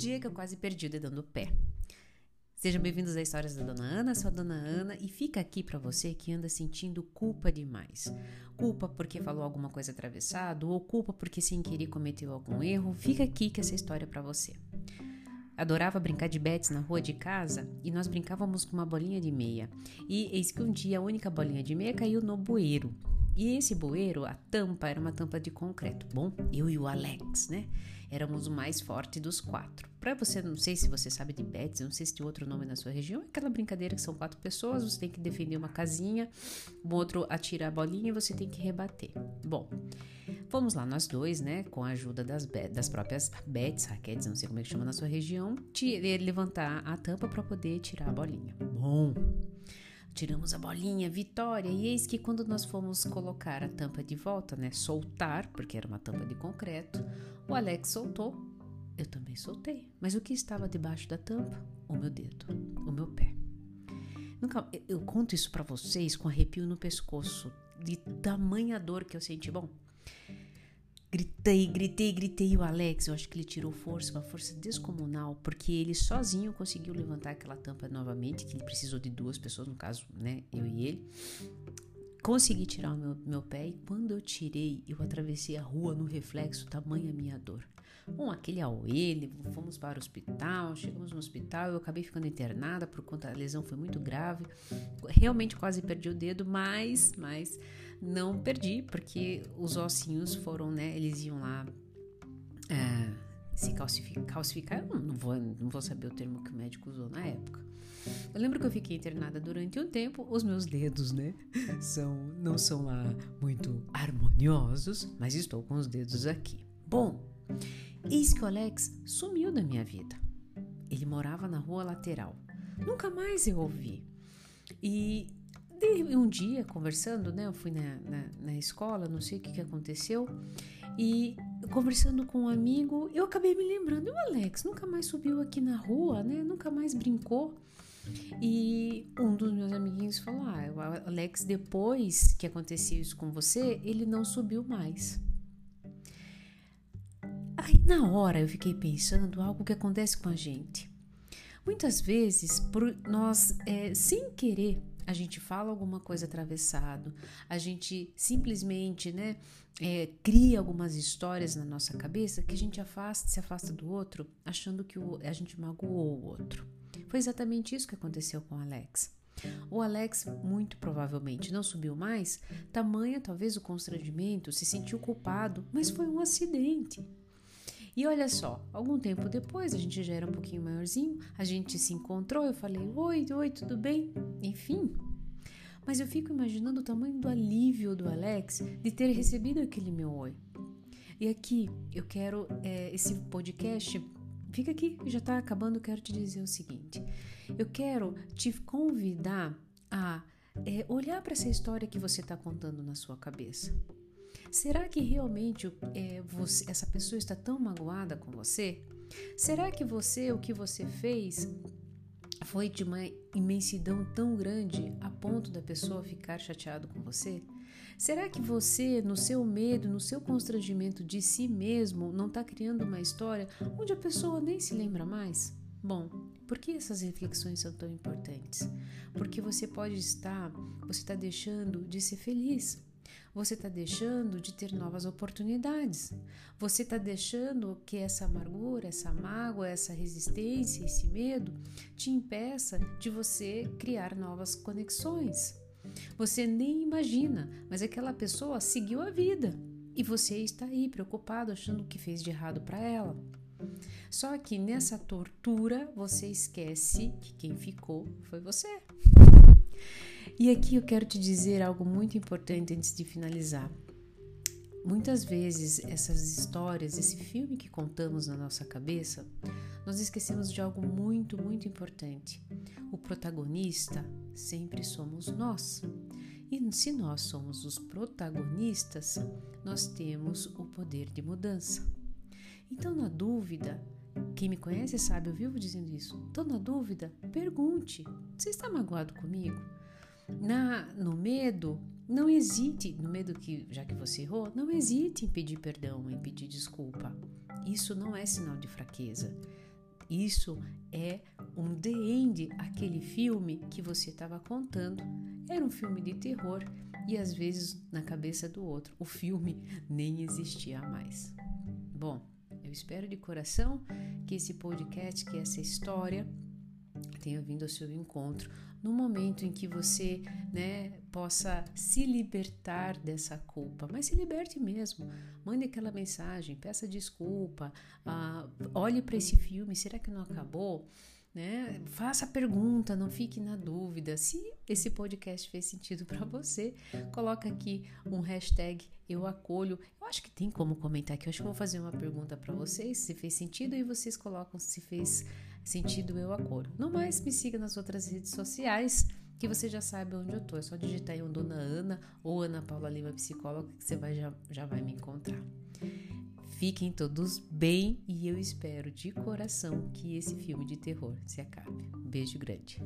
dia que eu quase perdi o dedão do pé. Sejam bem-vindos a Histórias da Dona Ana, sou a Dona Ana e fica aqui para você que anda sentindo culpa demais. Culpa porque falou alguma coisa atravessado ou culpa porque sem querer cometeu algum erro. Fica aqui que essa história é para você. Adorava brincar de bets na rua de casa e nós brincávamos com uma bolinha de meia. E eis que um dia a única bolinha de meia caiu no bueiro. E esse bueiro, a tampa era uma tampa de concreto. Bom, eu e o Alex, né? Éramos o mais forte dos quatro. Para você, não sei se você sabe de bets, não sei se tem outro nome na sua região, é aquela brincadeira que são quatro pessoas, você tem que defender uma casinha, o outro atira a bolinha e você tem que rebater. Bom, fomos lá nós dois, né, com a ajuda das, das próprias bets, raquetes, não sei como é que chama na sua região, levantar a tampa para poder tirar a bolinha. Bom, Tiramos a bolinha, vitória, e eis que quando nós fomos colocar a tampa de volta, né, soltar, porque era uma tampa de concreto, o Alex soltou, eu também soltei. Mas o que estava debaixo da tampa? O meu dedo, o meu pé. Nunca, eu conto isso para vocês com arrepio no pescoço, de tamanha dor que eu senti. Bom, Gritei, gritei, gritei. E o Alex, eu acho que ele tirou força, uma força descomunal, porque ele sozinho conseguiu levantar aquela tampa novamente, que ele precisou de duas pessoas, no caso, né, eu e ele. Consegui tirar o meu, meu pé e quando eu tirei, eu atravessei a rua no reflexo, tamanha minha dor. Bom, aquele ele, fomos para o hospital, chegamos no hospital, eu acabei ficando internada por conta a lesão foi muito grave. Realmente quase perdi o dedo, mas, mas não perdi, porque os ossinhos foram, né? Eles iam lá é, se calcificar. calcificar eu não vou, não vou saber o termo que o médico usou na época. Eu lembro que eu fiquei internada durante um tempo, os meus dedos, né, são não são lá muito harmoniosos, mas estou com os dedos aqui. Bom, eis que o Alex sumiu da minha vida. Ele morava na rua lateral. Nunca mais eu ouvi. E um dia, conversando, né? Eu fui na, na, na escola, não sei o que, que aconteceu, e conversando com um amigo, eu acabei me lembrando, o Alex nunca mais subiu aqui na rua, né? Nunca mais brincou. E um dos meus amiguinhos falou: Ah, o Alex, depois que aconteceu isso com você, ele não subiu mais. Aí na hora eu fiquei pensando algo que acontece com a gente. Muitas vezes, por nós, é, sem querer, a gente fala alguma coisa atravessado, a gente simplesmente, né, é, cria algumas histórias na nossa cabeça que a gente afasta, se afasta do outro, achando que o, a gente magoou o outro. Foi exatamente isso que aconteceu com o Alex. O Alex, muito provavelmente, não subiu mais, tamanha talvez o constrangimento, se sentiu culpado, mas foi um acidente. E olha só, algum tempo depois, a gente já era um pouquinho maiorzinho, a gente se encontrou, eu falei: Oi, oi, tudo bem? Enfim. Mas eu fico imaginando o tamanho do alívio do Alex de ter recebido aquele meu oi. E aqui eu quero é, esse podcast. Fica aqui, já está acabando. Quero te dizer o seguinte: eu quero te convidar a é, olhar para essa história que você está contando na sua cabeça. Será que realmente é, você, essa pessoa está tão magoada com você? Será que você, o que você fez, foi de uma imensidão tão grande a ponto da pessoa ficar chateado com você? Será que você, no seu medo, no seu constrangimento de si mesmo, não está criando uma história onde a pessoa nem se lembra mais? Bom, por que essas reflexões são tão importantes? Porque você pode estar, você está deixando de ser feliz. Você está deixando de ter novas oportunidades. Você está deixando que essa amargura, essa mágoa, essa resistência, esse medo te impeça de você criar novas conexões. Você nem imagina, mas aquela pessoa seguiu a vida e você está aí preocupado achando o que fez de errado para ela. Só que nessa tortura você esquece que quem ficou foi você. E aqui eu quero te dizer algo muito importante antes de finalizar. Muitas vezes essas histórias, esse filme que contamos na nossa cabeça, nós esquecemos de algo muito, muito importante. O protagonista sempre somos nós. E se nós somos os protagonistas, nós temos o poder de mudança. Então, na dúvida, quem me conhece sabe, eu vivo dizendo isso. Então, na dúvida, pergunte: você está magoado comigo? Na, no medo, não hesite, no medo que, já que você errou, não hesite em pedir perdão, em pedir desculpa. Isso não é sinal de fraqueza. Isso é um The End, aquele filme que você estava contando. Era um filme de terror e às vezes na cabeça do outro o filme nem existia mais. Bom, eu espero de coração que esse podcast, que essa história tenha vindo ao seu encontro no momento em que você né, possa se libertar dessa culpa, mas se liberte mesmo. Mande aquela mensagem, peça desculpa, ah, olhe para esse filme, será que não acabou? Né? Faça a pergunta, não fique na dúvida. Se esse podcast fez sentido para você, coloca aqui um hashtag eu acolho. Eu acho que tem como comentar aqui. Eu acho que vou fazer uma pergunta para vocês, se fez sentido, e vocês colocam se fez sentido eu acolho. No mais, me siga nas outras redes sociais que você já sabe onde eu tô. É só digitar aí um Dona Ana ou Ana Paula Lima Psicóloga que você vai, já, já vai me encontrar. Fiquem todos bem e eu espero de coração que esse filme de terror se acabe. Beijo grande.